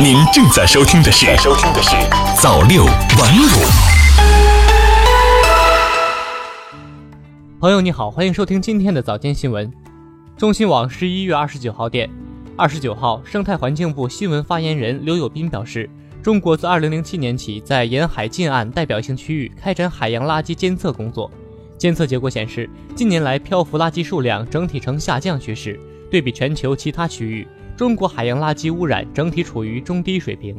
您正在收听的是《收听的是早六晚五》。朋友你好，欢迎收听今天的早间新闻。中新网十一月二十九号电，二十九号，生态环境部新闻发言人刘友斌表示，中国自二零零七年起在沿海近岸代表性区域开展海洋垃圾监测工作。监测结果显示，近年来漂浮垃圾数量整体呈下降趋势。对比全球其他区域，中国海洋垃圾污染整体处于中低水平。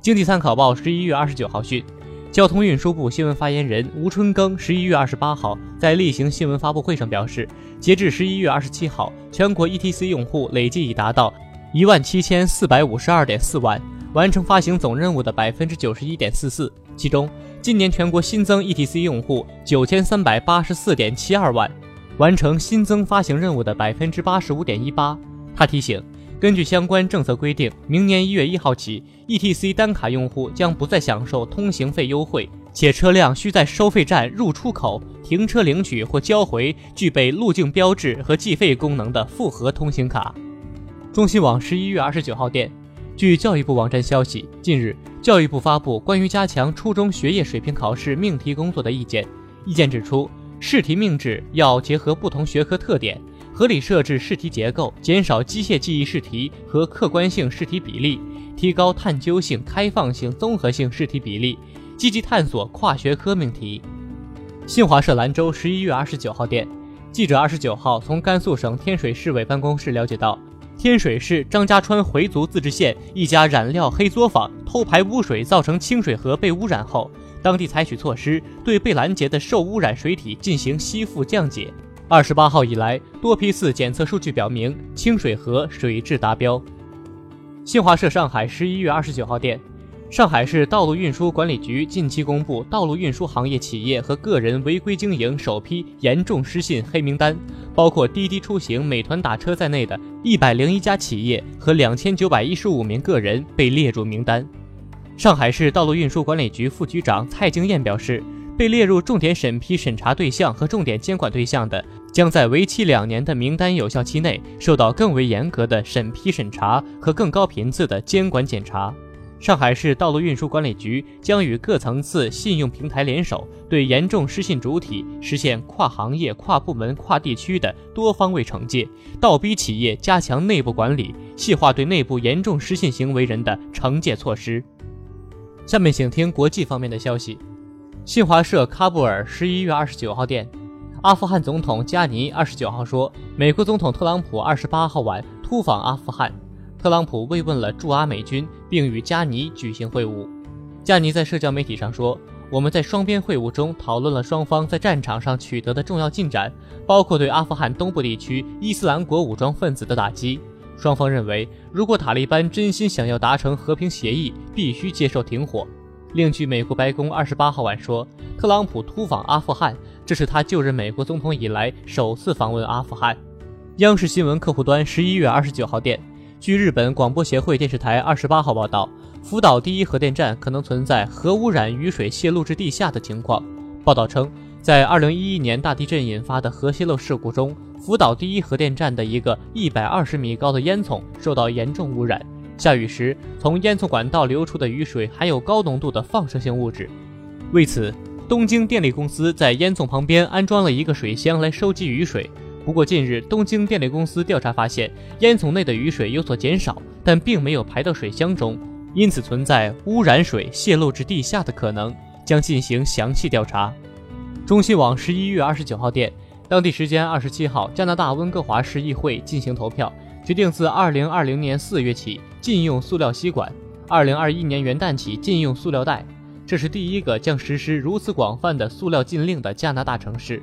经济参考报十一月二十九号讯，交通运输部新闻发言人吴春耕十一月二十八号在例行新闻发布会上表示，截至十一月二十七号，全国 ETC 用户累计已达到一万七千四百五十二点四万，完成发行总任务的百分之九十一点四四，其中。今年全国新增 ETC 用户九千三百八十四点七二万，完成新增发行任务的百分之八十五点一八。他提醒，根据相关政策规定，明年一月一号起，ETC 单卡用户将不再享受通行费优惠，且车辆需在收费站入出口停车领取或交回具备路径标志和计费功能的复合通行卡。中新网十一月二十九号电。据教育部网站消息，近日，教育部发布关于加强初中学业水平考试命题工作的意见。意见指出，试题命制要结合不同学科特点，合理设置试题结构，减少机械记忆试题和客观性试题比例，提高探究性、开放性、综合性试题比例，积极探索跨学科命题。新华社兰州十一月二十九号电，记者二十九号从甘肃省天水市委办公室了解到。天水市张家川回族自治县一家染料黑作坊偷排污水，造成清水河被污染后，当地采取措施，对被拦截的受污染水体进行吸附降解。二十八号以来，多批次检测数据表明清水河水质达标。新华社上海十一月二十九号电。上海市道路运输管理局近期公布道路运输行业企业和个人违规经营首批严重失信黑名单，包括滴滴出行、美团打车在内的一百零一家企业和两千九百一十五名个人被列入名单。上海市道路运输管理局副局长蔡京燕表示，被列入重点审批审查对象和重点监管对象的，将在为期两年的名单有效期内受到更为严格的审批审查和更高频次的监管检查。上海市道路运输管理局将与各层次信用平台联手，对严重失信主体实现跨行业、跨部门、跨地区的多方位惩戒，倒逼企业加强内部管理，细化对内部严重失信行为人的惩戒措施。下面请听国际方面的消息。新华社喀布尔十一月二十九号电，阿富汗总统加尼二十九号说，美国总统特朗普二十八号晚突访阿富汗。特朗普慰问了驻阿美军，并与加尼举行会晤。加尼在社交媒体上说：“我们在双边会晤中讨论了双方在战场上取得的重要进展，包括对阿富汗东部地区伊斯兰国武装分子的打击。双方认为，如果塔利班真心想要达成和平协议，必须接受停火。”另据美国白宫二十八号晚说，特朗普突访阿富汗，这是他就任美国总统以来首次访问阿富汗。央视新闻客户端十一月二十九号电。据日本广播协会电视台二十八号报道，福岛第一核电站可能存在核污染雨水泄露至地下的情况。报道称，在二零一一年大地震引发的核泄漏事故中，福岛第一核电站的一个一百二十米高的烟囱受到严重污染。下雨时，从烟囱管道流出的雨水含有高浓度的放射性物质。为此，东京电力公司在烟囱旁边安装了一个水箱来收集雨水。不过，近日东京电力公司调查发现，烟囱内的雨水有所减少，但并没有排到水箱中，因此存在污染水泄漏至地下的可能，将进行详细调查。中新网十一月二十九号电，当地时间二十七号，加拿大温哥华市议会进行投票，决定自二零二零年四月起禁用塑料吸管，二零二一年元旦起禁用塑料袋。这是第一个将实施如此广泛的塑料禁令的加拿大城市。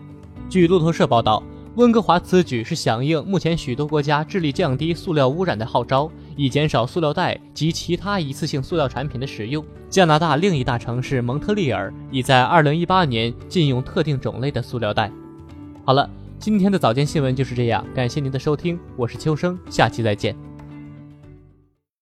据路透社报道。温哥华此举是响应目前许多国家致力降低塑料污染的号召，以减少塑料袋及其他一次性塑料产品的使用。加拿大另一大城市蒙特利尔已在2018年禁用特定种类的塑料袋。好了，今天的早间新闻就是这样，感谢您的收听，我是秋生，下期再见。